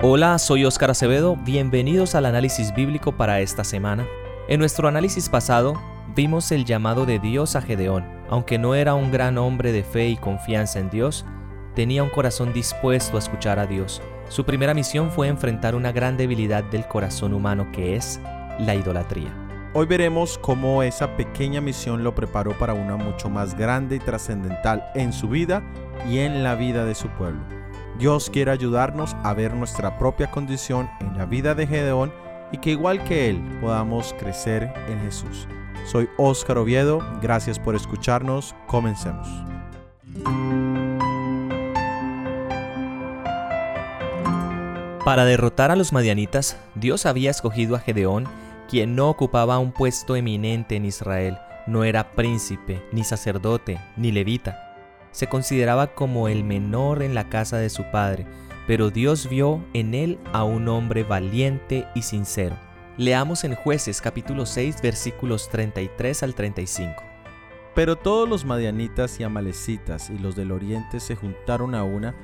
Hola, soy Óscar Acevedo, bienvenidos al análisis bíblico para esta semana. En nuestro análisis pasado vimos el llamado de Dios a Gedeón. Aunque no era un gran hombre de fe y confianza en Dios, tenía un corazón dispuesto a escuchar a Dios. Su primera misión fue enfrentar una gran debilidad del corazón humano que es la idolatría. Hoy veremos cómo esa pequeña misión lo preparó para una mucho más grande y trascendental en su vida y en la vida de su pueblo. Dios quiere ayudarnos a ver nuestra propia condición en la vida de Gedeón y que igual que Él podamos crecer en Jesús. Soy Óscar Oviedo, gracias por escucharnos, comencemos. Para derrotar a los madianitas, Dios había escogido a Gedeón, quien no ocupaba un puesto eminente en Israel, no era príncipe, ni sacerdote, ni levita se consideraba como el menor en la casa de su padre, pero Dios vio en él a un hombre valiente y sincero. Leamos en jueces capítulo 6 versículos 33 al 35. Pero todos los madianitas y amalecitas y los del oriente se juntaron a una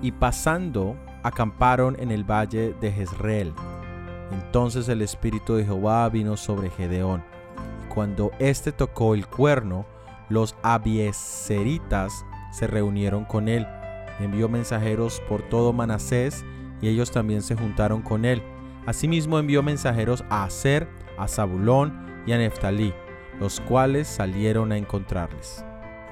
y pasando acamparon en el valle de Jezreel. Entonces el espíritu de Jehová vino sobre Gedeón, y cuando éste tocó el cuerno, los abieseritas se reunieron con él. Envió mensajeros por todo Manasés y ellos también se juntaron con él. Asimismo envió mensajeros a Aser, a Zabulón y a Neftalí, los cuales salieron a encontrarles.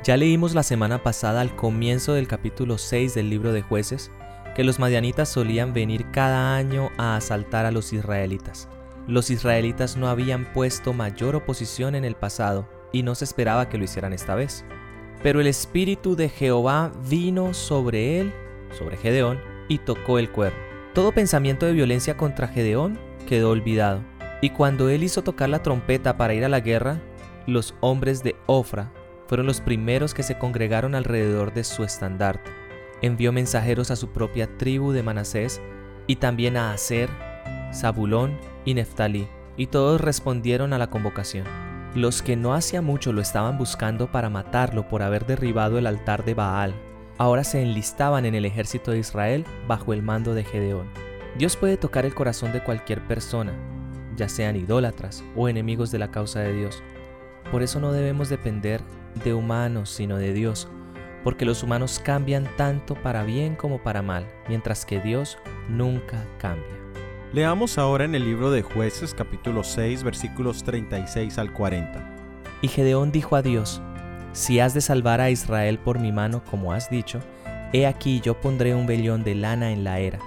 Ya leímos la semana pasada al comienzo del capítulo 6 del libro de jueces que los madianitas solían venir cada año a asaltar a los israelitas. Los israelitas no habían puesto mayor oposición en el pasado y no se esperaba que lo hicieran esta vez. Pero el espíritu de Jehová vino sobre él, sobre Gedeón, y tocó el cuerno. Todo pensamiento de violencia contra Gedeón quedó olvidado. Y cuando él hizo tocar la trompeta para ir a la guerra, los hombres de Ofra fueron los primeros que se congregaron alrededor de su estandarte. Envió mensajeros a su propia tribu de Manasés y también a Aser, Zabulón y Neftalí, y todos respondieron a la convocación. Los que no hacía mucho lo estaban buscando para matarlo por haber derribado el altar de Baal, ahora se enlistaban en el ejército de Israel bajo el mando de Gedeón. Dios puede tocar el corazón de cualquier persona, ya sean idólatras o enemigos de la causa de Dios. Por eso no debemos depender de humanos, sino de Dios, porque los humanos cambian tanto para bien como para mal, mientras que Dios nunca cambia. Leamos ahora en el libro de jueces capítulo 6 versículos 36 al 40. Y Gedeón dijo a Dios, Si has de salvar a Israel por mi mano, como has dicho, he aquí yo pondré un vellón de lana en la era,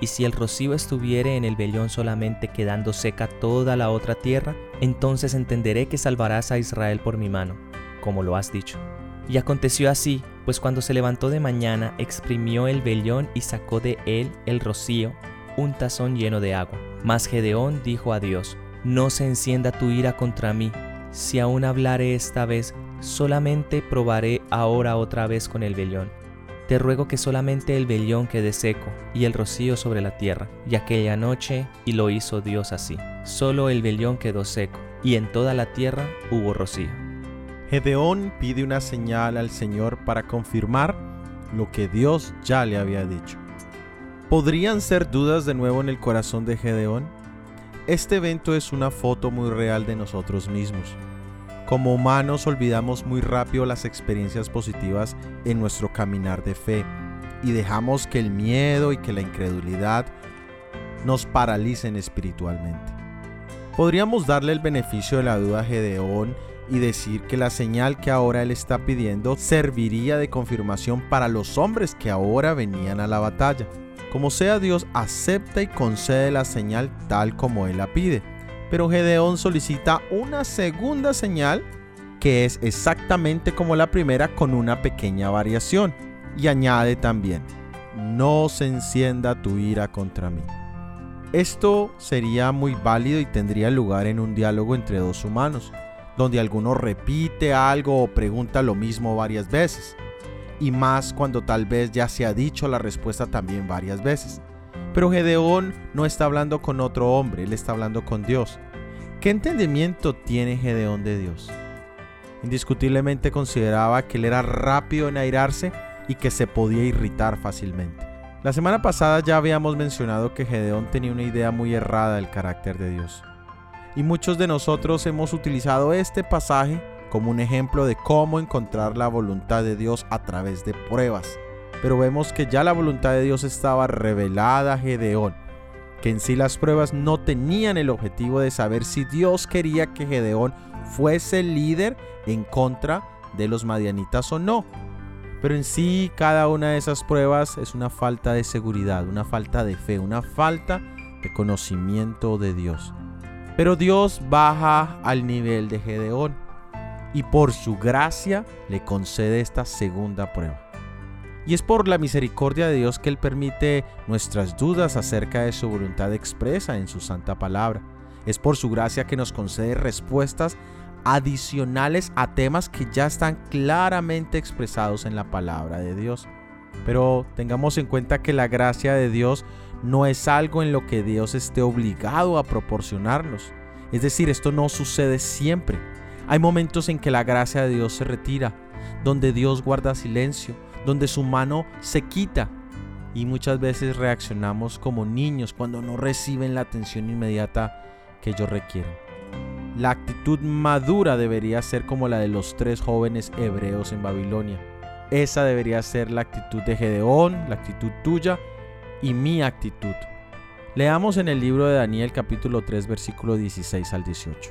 y si el rocío estuviere en el vellón solamente quedando seca toda la otra tierra, entonces entenderé que salvarás a Israel por mi mano, como lo has dicho. Y aconteció así, pues cuando se levantó de mañana, exprimió el vellón y sacó de él el rocío, un tazón lleno de agua. Mas Gedeón dijo a Dios, No se encienda tu ira contra mí, si aún hablaré esta vez, solamente probaré ahora otra vez con el vellón. Te ruego que solamente el vellón quede seco y el rocío sobre la tierra. Y aquella noche, y lo hizo Dios así. Solo el vellón quedó seco, y en toda la tierra hubo rocío. Gedeón pide una señal al Señor para confirmar lo que Dios ya le había dicho. ¿Podrían ser dudas de nuevo en el corazón de Gedeón? Este evento es una foto muy real de nosotros mismos. Como humanos olvidamos muy rápido las experiencias positivas en nuestro caminar de fe y dejamos que el miedo y que la incredulidad nos paralicen espiritualmente. Podríamos darle el beneficio de la duda a Gedeón y decir que la señal que ahora él está pidiendo serviría de confirmación para los hombres que ahora venían a la batalla. Como sea, Dios acepta y concede la señal tal como Él la pide. Pero Gedeón solicita una segunda señal que es exactamente como la primera con una pequeña variación. Y añade también, no se encienda tu ira contra mí. Esto sería muy válido y tendría lugar en un diálogo entre dos humanos, donde alguno repite algo o pregunta lo mismo varias veces y más cuando tal vez ya se ha dicho la respuesta también varias veces. Pero Gedeón no está hablando con otro hombre, él está hablando con Dios. ¿Qué entendimiento tiene Gedeón de Dios? Indiscutiblemente consideraba que él era rápido en airarse y que se podía irritar fácilmente. La semana pasada ya habíamos mencionado que Gedeón tenía una idea muy errada del carácter de Dios. Y muchos de nosotros hemos utilizado este pasaje como un ejemplo de cómo encontrar la voluntad de Dios a través de pruebas. Pero vemos que ya la voluntad de Dios estaba revelada a Gedeón, que en sí las pruebas no tenían el objetivo de saber si Dios quería que Gedeón fuese líder en contra de los madianitas o no. Pero en sí cada una de esas pruebas es una falta de seguridad, una falta de fe, una falta de conocimiento de Dios. Pero Dios baja al nivel de Gedeón y por su gracia le concede esta segunda prueba. Y es por la misericordia de Dios que Él permite nuestras dudas acerca de su voluntad expresa en su santa palabra. Es por su gracia que nos concede respuestas adicionales a temas que ya están claramente expresados en la palabra de Dios. Pero tengamos en cuenta que la gracia de Dios no es algo en lo que Dios esté obligado a proporcionarnos. Es decir, esto no sucede siempre. Hay momentos en que la gracia de Dios se retira, donde Dios guarda silencio, donde su mano se quita. Y muchas veces reaccionamos como niños cuando no reciben la atención inmediata que ellos requieren. La actitud madura debería ser como la de los tres jóvenes hebreos en Babilonia. Esa debería ser la actitud de Gedeón, la actitud tuya y mi actitud. Leamos en el libro de Daniel capítulo 3 versículo 16 al 18.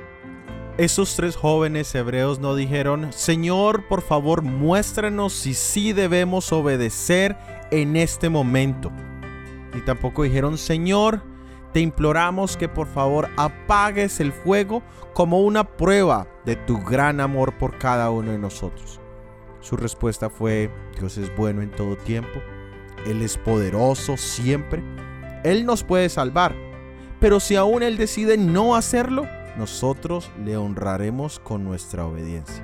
Esos tres jóvenes hebreos no dijeron, Señor, por favor, muéstranos si sí debemos obedecer en este momento. Ni tampoco dijeron, Señor, te imploramos que por favor apagues el fuego como una prueba de tu gran amor por cada uno de nosotros. Su respuesta fue, Dios es bueno en todo tiempo, Él es poderoso siempre, Él nos puede salvar, pero si aún Él decide no hacerlo, nosotros le honraremos con nuestra obediencia.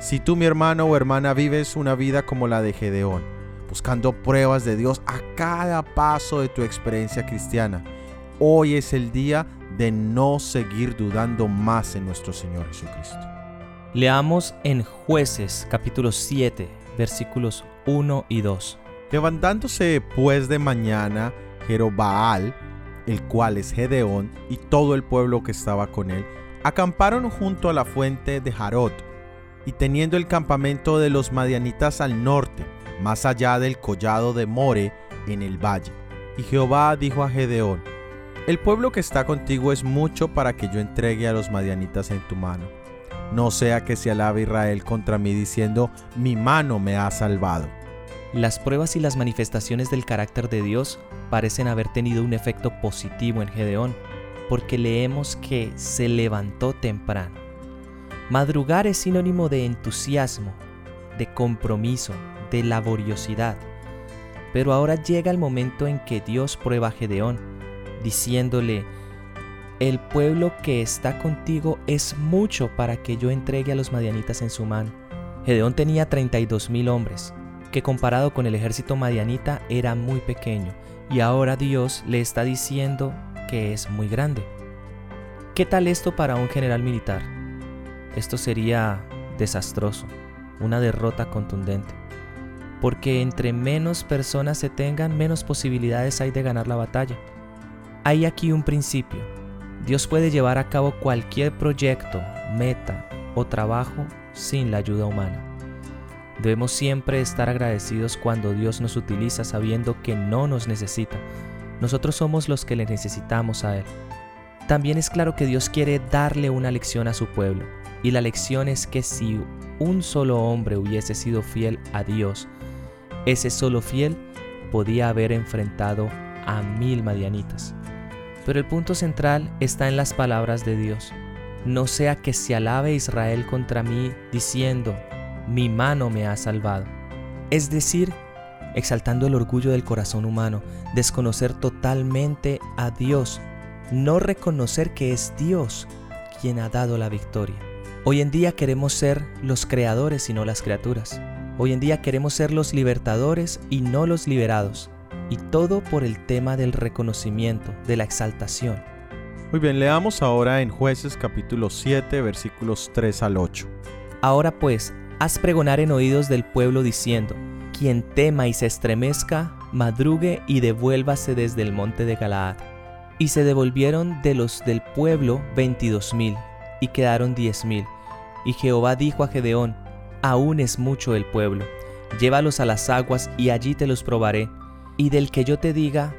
Si tú, mi hermano o hermana, vives una vida como la de Gedeón, buscando pruebas de Dios a cada paso de tu experiencia cristiana, hoy es el día de no seguir dudando más en nuestro Señor Jesucristo. Leamos en Jueces capítulo 7 versículos 1 y 2. Levantándose pues de mañana Jerobaal, el cual es Gedeón, y todo el pueblo que estaba con él, acamparon junto a la fuente de Jarot, y teniendo el campamento de los madianitas al norte, más allá del collado de More, en el valle. Y Jehová dijo a Gedeón, El pueblo que está contigo es mucho para que yo entregue a los madianitas en tu mano no sea que se alabe Israel contra mí diciendo, mi mano me ha salvado. Las pruebas y las manifestaciones del carácter de Dios parecen haber tenido un efecto positivo en Gedeón, porque leemos que se levantó temprano. Madrugar es sinónimo de entusiasmo, de compromiso, de laboriosidad. Pero ahora llega el momento en que Dios prueba a Gedeón, diciéndole, el pueblo que está contigo es mucho para que yo entregue a los madianitas en su mano. Gedeón tenía 32 mil hombres, que comparado con el ejército madianita era muy pequeño, y ahora Dios le está diciendo que es muy grande. ¿Qué tal esto para un general militar? Esto sería desastroso, una derrota contundente, porque entre menos personas se tengan, menos posibilidades hay de ganar la batalla. Hay aquí un principio Dios puede llevar a cabo cualquier proyecto, meta o trabajo sin la ayuda humana. Debemos siempre estar agradecidos cuando Dios nos utiliza sabiendo que no nos necesita. Nosotros somos los que le necesitamos a Él. También es claro que Dios quiere darle una lección a su pueblo. Y la lección es que si un solo hombre hubiese sido fiel a Dios, ese solo fiel podía haber enfrentado a mil madianitas. Pero el punto central está en las palabras de Dios. No sea que se alabe Israel contra mí diciendo, mi mano me ha salvado. Es decir, exaltando el orgullo del corazón humano, desconocer totalmente a Dios, no reconocer que es Dios quien ha dado la victoria. Hoy en día queremos ser los creadores y no las criaturas. Hoy en día queremos ser los libertadores y no los liberados. Y todo por el tema del reconocimiento, de la exaltación. Muy bien, leamos ahora en jueces capítulo 7 versículos 3 al 8. Ahora pues, haz pregonar en oídos del pueblo diciendo, quien tema y se estremezca, madrugue y devuélvase desde el monte de Galaad. Y se devolvieron de los del pueblo veintidós mil, y quedaron diez mil. Y Jehová dijo a Gedeón, aún es mucho el pueblo, llévalos a las aguas y allí te los probaré, y del que yo te diga,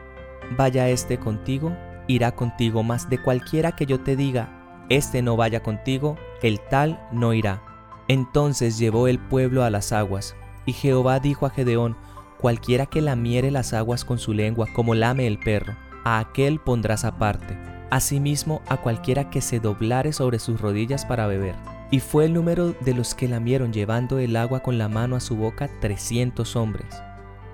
vaya este contigo, irá contigo, mas de cualquiera que yo te diga, este no vaya contigo, el tal no irá. Entonces llevó el pueblo a las aguas, y Jehová dijo a Gedeón, cualquiera que lamiere las aguas con su lengua como lame el perro, a aquel pondrás aparte, asimismo a cualquiera que se doblare sobre sus rodillas para beber. Y fue el número de los que lamieron llevando el agua con la mano a su boca trescientos hombres.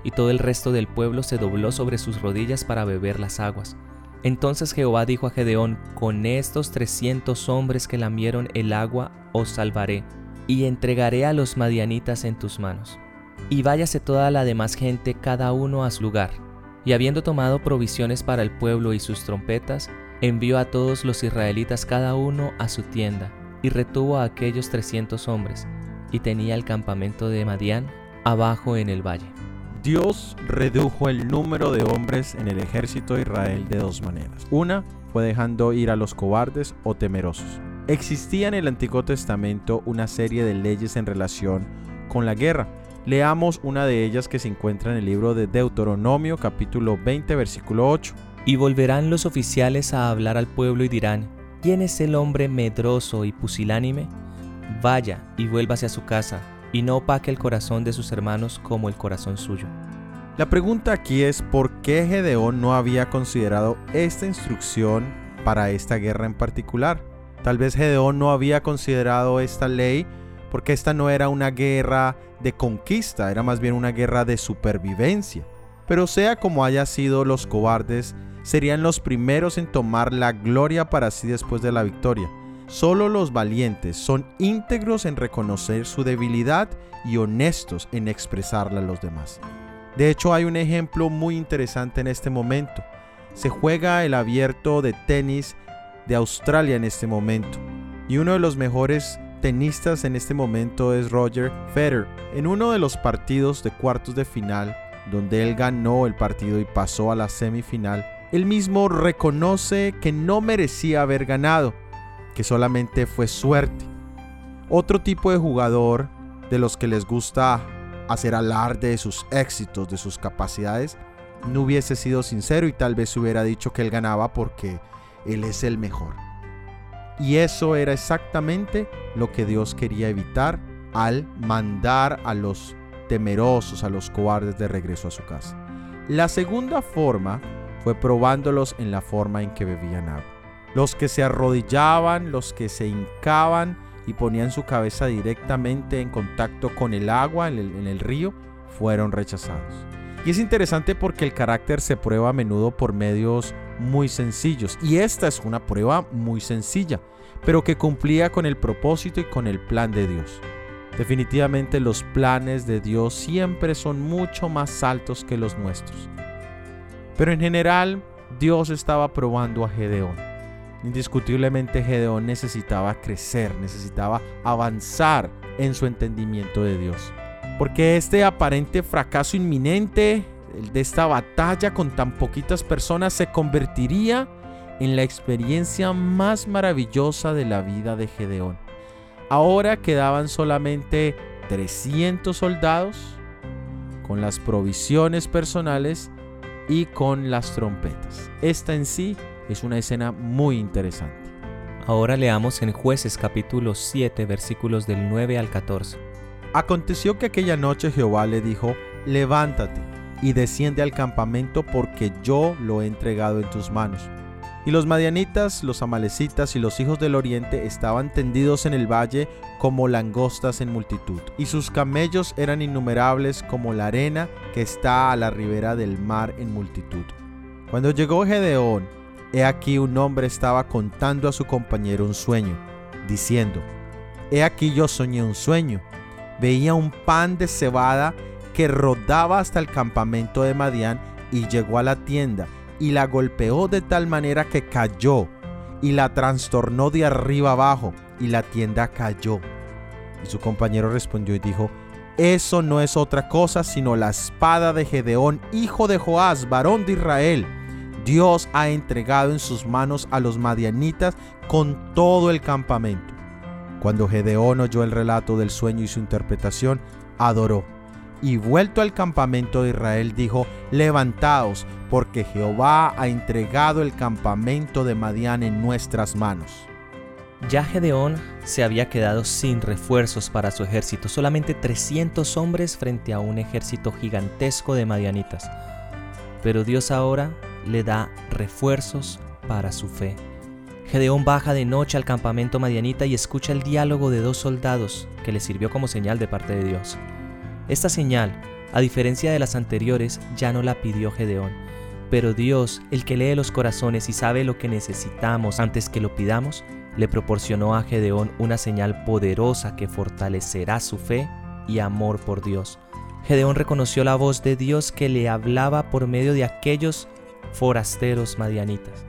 Y todo el resto del pueblo se dobló sobre sus rodillas para beber las aguas. Entonces Jehová dijo a Gedeón, con estos trescientos hombres que lamieron el agua os salvaré, y entregaré a los madianitas en tus manos. Y váyase toda la demás gente cada uno a su lugar. Y habiendo tomado provisiones para el pueblo y sus trompetas, envió a todos los israelitas cada uno a su tienda y retuvo a aquellos trescientos hombres, y tenía el campamento de Madián abajo en el valle. Dios redujo el número de hombres en el ejército de Israel de dos maneras. Una fue dejando ir a los cobardes o temerosos. Existía en el Antiguo Testamento una serie de leyes en relación con la guerra. Leamos una de ellas que se encuentra en el libro de Deuteronomio capítulo 20 versículo 8. Y volverán los oficiales a hablar al pueblo y dirán, ¿Quién es el hombre medroso y pusilánime? Vaya y vuélvase a su casa, y no opaque el corazón de sus hermanos como el corazón suyo. La pregunta aquí es por qué Gedeón no había considerado esta instrucción para esta guerra en particular. Tal vez Gedeón no había considerado esta ley porque esta no era una guerra de conquista, era más bien una guerra de supervivencia. Pero sea como haya sido, los cobardes serían los primeros en tomar la gloria para sí después de la victoria. Solo los valientes son íntegros en reconocer su debilidad y honestos en expresarla a los demás. De hecho, hay un ejemplo muy interesante en este momento. Se juega el abierto de tenis de Australia en este momento. Y uno de los mejores tenistas en este momento es Roger Federer. En uno de los partidos de cuartos de final, donde él ganó el partido y pasó a la semifinal, él mismo reconoce que no merecía haber ganado, que solamente fue suerte. Otro tipo de jugador de los que les gusta hacer alarde de sus éxitos, de sus capacidades, no hubiese sido sincero y tal vez hubiera dicho que él ganaba porque él es el mejor. Y eso era exactamente lo que Dios quería evitar al mandar a los temerosos, a los cobardes de regreso a su casa. La segunda forma fue probándolos en la forma en que bebían agua. Los que se arrodillaban, los que se hincaban y ponían su cabeza directamente en contacto con el agua en el, en el río, fueron rechazados. Y es interesante porque el carácter se prueba a menudo por medios muy sencillos. Y esta es una prueba muy sencilla, pero que cumplía con el propósito y con el plan de Dios. Definitivamente los planes de Dios siempre son mucho más altos que los nuestros. Pero en general, Dios estaba probando a Gedeón. Indiscutiblemente Gedeón necesitaba crecer, necesitaba avanzar en su entendimiento de Dios. Porque este aparente fracaso inminente de esta batalla con tan poquitas personas se convertiría en la experiencia más maravillosa de la vida de Gedeón. Ahora quedaban solamente 300 soldados con las provisiones personales y con las trompetas. Esta en sí es una escena muy interesante. Ahora leamos en jueces capítulo 7 versículos del 9 al 14. Aconteció que aquella noche Jehová le dijo, levántate y desciende al campamento porque yo lo he entregado en tus manos. Y los madianitas, los amalecitas y los hijos del oriente estaban tendidos en el valle como langostas en multitud, y sus camellos eran innumerables como la arena que está a la ribera del mar en multitud. Cuando llegó Gedeón he aquí un hombre estaba contando a su compañero un sueño, diciendo, He aquí yo soñé un sueño. Veía un pan de cebada que rodaba hasta el campamento de Madián y llegó a la tienda y la golpeó de tal manera que cayó y la trastornó de arriba abajo y la tienda cayó. Y su compañero respondió y dijo, eso no es otra cosa sino la espada de Gedeón, hijo de Joás, varón de Israel. Dios ha entregado en sus manos a los madianitas con todo el campamento. Cuando Gedeón oyó el relato del sueño y su interpretación, adoró. Y vuelto al campamento de Israel dijo, levantaos, porque Jehová ha entregado el campamento de Madián en nuestras manos. Ya Gedeón se había quedado sin refuerzos para su ejército, solamente 300 hombres frente a un ejército gigantesco de madianitas. Pero Dios ahora le da refuerzos para su fe. Gedeón baja de noche al campamento madianita y escucha el diálogo de dos soldados que le sirvió como señal de parte de Dios. Esta señal, a diferencia de las anteriores, ya no la pidió Gedeón, pero Dios, el que lee los corazones y sabe lo que necesitamos antes que lo pidamos, le proporcionó a Gedeón una señal poderosa que fortalecerá su fe y amor por Dios. Gedeón reconoció la voz de Dios que le hablaba por medio de aquellos forasteros madianitas.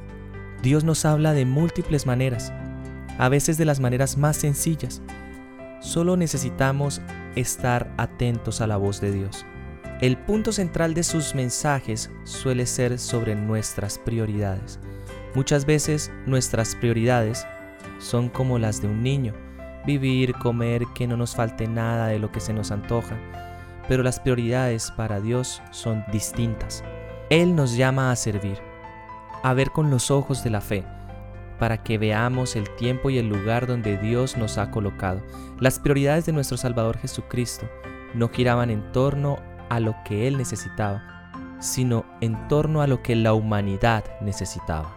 Dios nos habla de múltiples maneras, a veces de las maneras más sencillas. Solo necesitamos estar atentos a la voz de Dios. El punto central de sus mensajes suele ser sobre nuestras prioridades. Muchas veces nuestras prioridades son como las de un niño, vivir, comer, que no nos falte nada de lo que se nos antoja, pero las prioridades para Dios son distintas. Él nos llama a servir a ver con los ojos de la fe, para que veamos el tiempo y el lugar donde Dios nos ha colocado. Las prioridades de nuestro Salvador Jesucristo no giraban en torno a lo que Él necesitaba, sino en torno a lo que la humanidad necesitaba.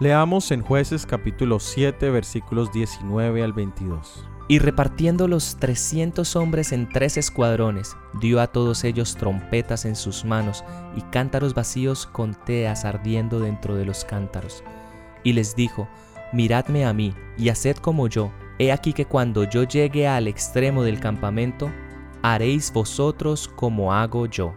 Leamos en jueces capítulo 7 versículos 19 al 22. Y repartiendo los trescientos hombres en tres escuadrones, dio a todos ellos trompetas en sus manos y cántaros vacíos con teas ardiendo dentro de los cántaros. Y les dijo, Miradme a mí y haced como yo. He aquí que cuando yo llegue al extremo del campamento, haréis vosotros como hago yo.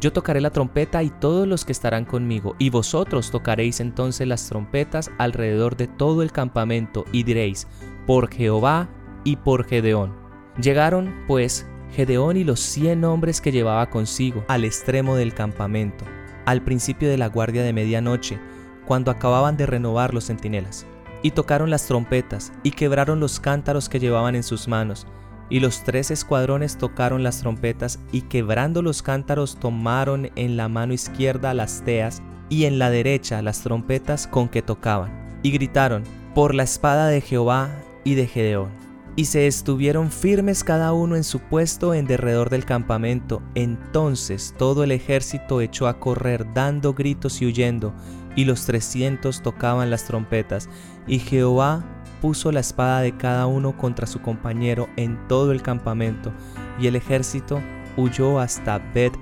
Yo tocaré la trompeta y todos los que estarán conmigo, y vosotros tocaréis entonces las trompetas alrededor de todo el campamento, y diréis, por Jehová y por Gedeón. Llegaron, pues, Gedeón y los cien hombres que llevaba consigo al extremo del campamento, al principio de la guardia de medianoche, cuando acababan de renovar los centinelas. Y tocaron las trompetas, y quebraron los cántaros que llevaban en sus manos, y los tres escuadrones tocaron las trompetas, y quebrando los cántaros tomaron en la mano izquierda las teas, y en la derecha las trompetas con que tocaban, y gritaron, por la espada de Jehová y de Gedeón. Y se estuvieron firmes cada uno en su puesto en derredor del campamento. Entonces todo el ejército echó a correr dando gritos y huyendo, y los trescientos tocaban las trompetas, y Jehová puso la espada de cada uno contra su compañero en todo el campamento, y el ejército huyó hasta Bet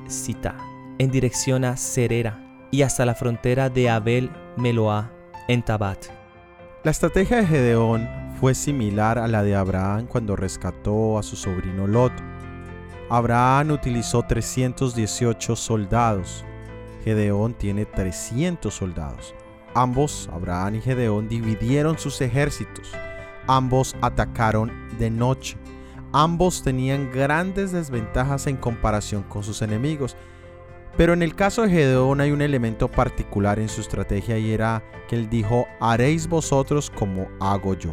en dirección a Serera, y hasta la frontera de Abel Meloá, en Tabat. La estrategia de Gedeón fue similar a la de Abraham cuando rescató a su sobrino Lot. Abraham utilizó 318 soldados. Gedeón tiene 300 soldados. Ambos, Abraham y Gedeón, dividieron sus ejércitos. Ambos atacaron de noche. Ambos tenían grandes desventajas en comparación con sus enemigos pero en el caso de Gedeón hay un elemento particular en su estrategia y era que él dijo, haréis vosotros como hago yo.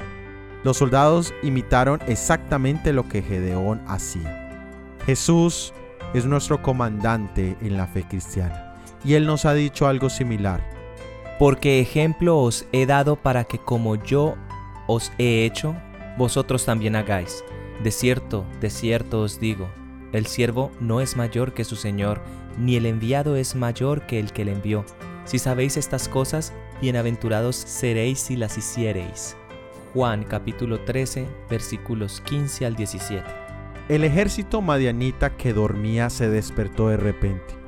Los soldados imitaron exactamente lo que Gedeón hacía. Jesús es nuestro comandante en la fe cristiana y él nos ha dicho algo similar. Porque ejemplo os he dado para que como yo os he hecho, vosotros también hagáis. De cierto, de cierto os digo, el siervo no es mayor que su Señor, ni el enviado es mayor que el que le envió. Si sabéis estas cosas, bienaventurados seréis si las hiciereis. Juan capítulo 13 versículos 15 al 17. El ejército madianita que dormía se despertó de repente.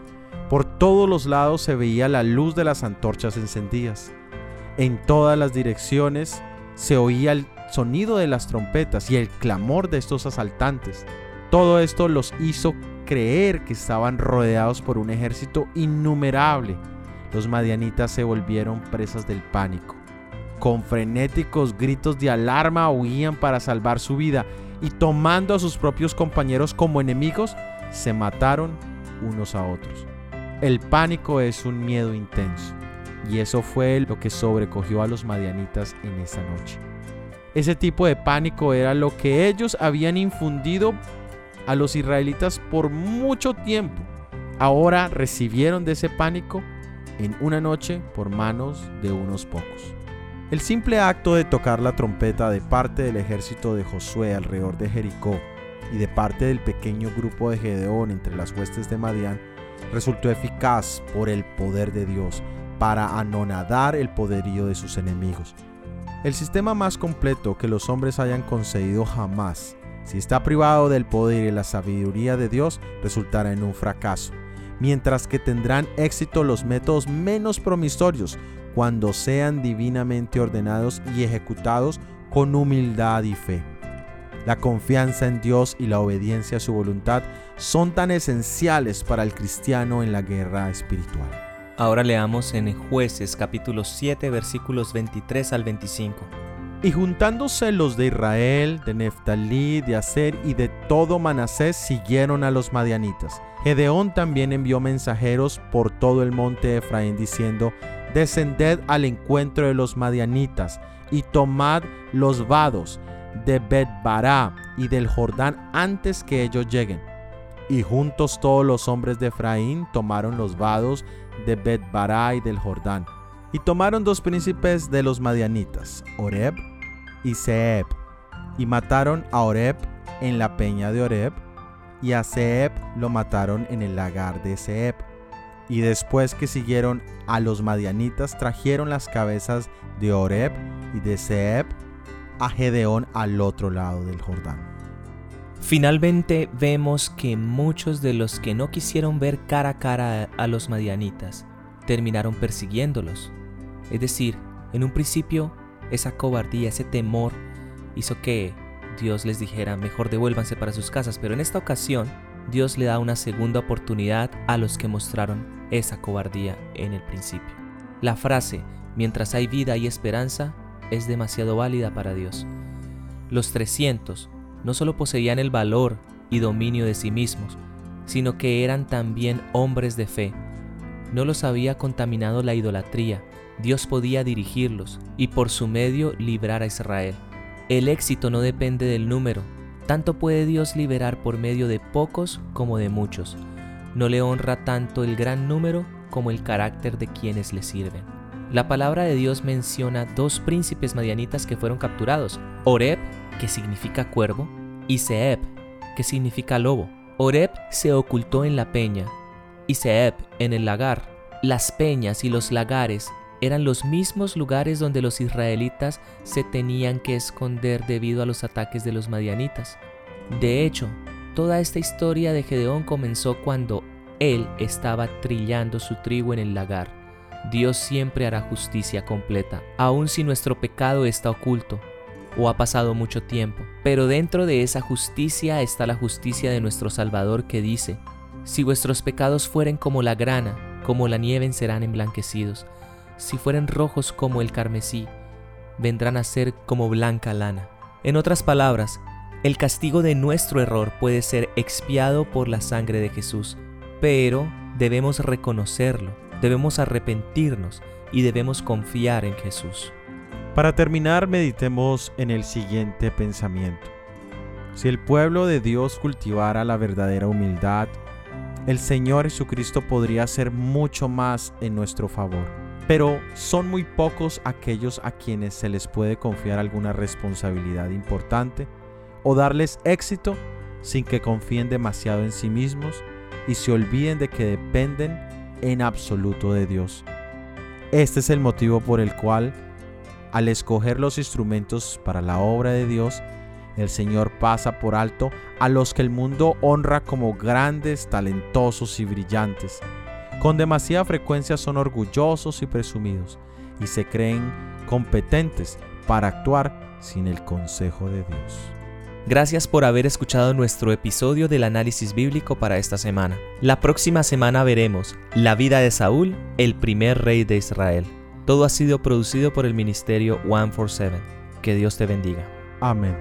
Por todos los lados se veía la luz de las antorchas encendidas. En todas las direcciones se oía el sonido de las trompetas y el clamor de estos asaltantes. Todo esto los hizo creer que estaban rodeados por un ejército innumerable. Los madianitas se volvieron presas del pánico. Con frenéticos gritos de alarma huían para salvar su vida y tomando a sus propios compañeros como enemigos, se mataron unos a otros. El pánico es un miedo intenso y eso fue lo que sobrecogió a los madianitas en esa noche. Ese tipo de pánico era lo que ellos habían infundido a los israelitas por mucho tiempo. Ahora recibieron de ese pánico en una noche por manos de unos pocos. El simple acto de tocar la trompeta de parte del ejército de Josué alrededor de Jericó y de parte del pequeño grupo de Gedeón entre las huestes de Madián resultó eficaz por el poder de Dios para anonadar el poderío de sus enemigos. El sistema más completo que los hombres hayan conseguido jamás, si está privado del poder y la sabiduría de Dios, resultará en un fracaso, mientras que tendrán éxito los métodos menos promisorios cuando sean divinamente ordenados y ejecutados con humildad y fe. La confianza en Dios y la obediencia a su voluntad son tan esenciales para el cristiano en la guerra espiritual. Ahora leamos en Jueces capítulo 7 versículos 23 al 25. Y juntándose los de Israel, de Neftalí, de Aser y de todo Manasés siguieron a los madianitas. Gedeón también envió mensajeros por todo el monte de Efraín diciendo, descended al encuentro de los madianitas y tomad los vados de Betbará y del Jordán antes que ellos lleguen. Y juntos todos los hombres de Efraín tomaron los vados de Betbará y del Jordán. Y tomaron dos príncipes de los madianitas, Oreb y Seb, y mataron a Oreb en la peña de Oreb, y a Seb lo mataron en el lagar de Seb. Y después que siguieron a los madianitas, trajeron las cabezas de Oreb y de Seb a Gedeón al otro lado del Jordán. Finalmente vemos que muchos de los que no quisieron ver cara a cara a los madianitas terminaron persiguiéndolos. Es decir, en un principio esa cobardía, ese temor hizo que Dios les dijera mejor devuélvanse para sus casas, pero en esta ocasión Dios le da una segunda oportunidad a los que mostraron esa cobardía en el principio. La frase, mientras hay vida y esperanza, es demasiado válida para Dios. Los 300 no solo poseían el valor y dominio de sí mismos, sino que eran también hombres de fe. No los había contaminado la idolatría, Dios podía dirigirlos y por su medio librar a Israel. El éxito no depende del número, tanto puede Dios liberar por medio de pocos como de muchos. No le honra tanto el gran número como el carácter de quienes le sirven. La palabra de Dios menciona dos príncipes madianitas que fueron capturados, Oreb, que significa cuervo, y Seb, que significa lobo. Oreb se ocultó en la peña y Seb en el lagar. Las peñas y los lagares eran los mismos lugares donde los israelitas se tenían que esconder debido a los ataques de los madianitas. De hecho, toda esta historia de Gedeón comenzó cuando él estaba trillando su trigo en el lagar. Dios siempre hará justicia completa, aun si nuestro pecado está oculto o ha pasado mucho tiempo. Pero dentro de esa justicia está la justicia de nuestro Salvador que dice, si vuestros pecados fueren como la grana, como la nieve serán emblanquecidos si fueren rojos como el carmesí, vendrán a ser como blanca lana. En otras palabras, el castigo de nuestro error puede ser expiado por la sangre de Jesús, pero debemos reconocerlo, debemos arrepentirnos y debemos confiar en Jesús. Para terminar, meditemos en el siguiente pensamiento. Si el pueblo de Dios cultivara la verdadera humildad, el Señor Jesucristo podría hacer mucho más en nuestro favor pero son muy pocos aquellos a quienes se les puede confiar alguna responsabilidad importante o darles éxito sin que confíen demasiado en sí mismos y se olviden de que dependen en absoluto de Dios. Este es el motivo por el cual, al escoger los instrumentos para la obra de Dios, el Señor pasa por alto a los que el mundo honra como grandes, talentosos y brillantes Con demasiada frecuencia son orgullosos y presumidos y se creen competentes para actuar sin el consejo de Dios. Gracias por haber escuchado nuestro episodio del análisis bíblico para esta semana. La próxima semana veremos la vida de Saúl, el primer rey de Israel. Todo ha sido producido por el ministerio 147. Que Dios te bendiga. Amén.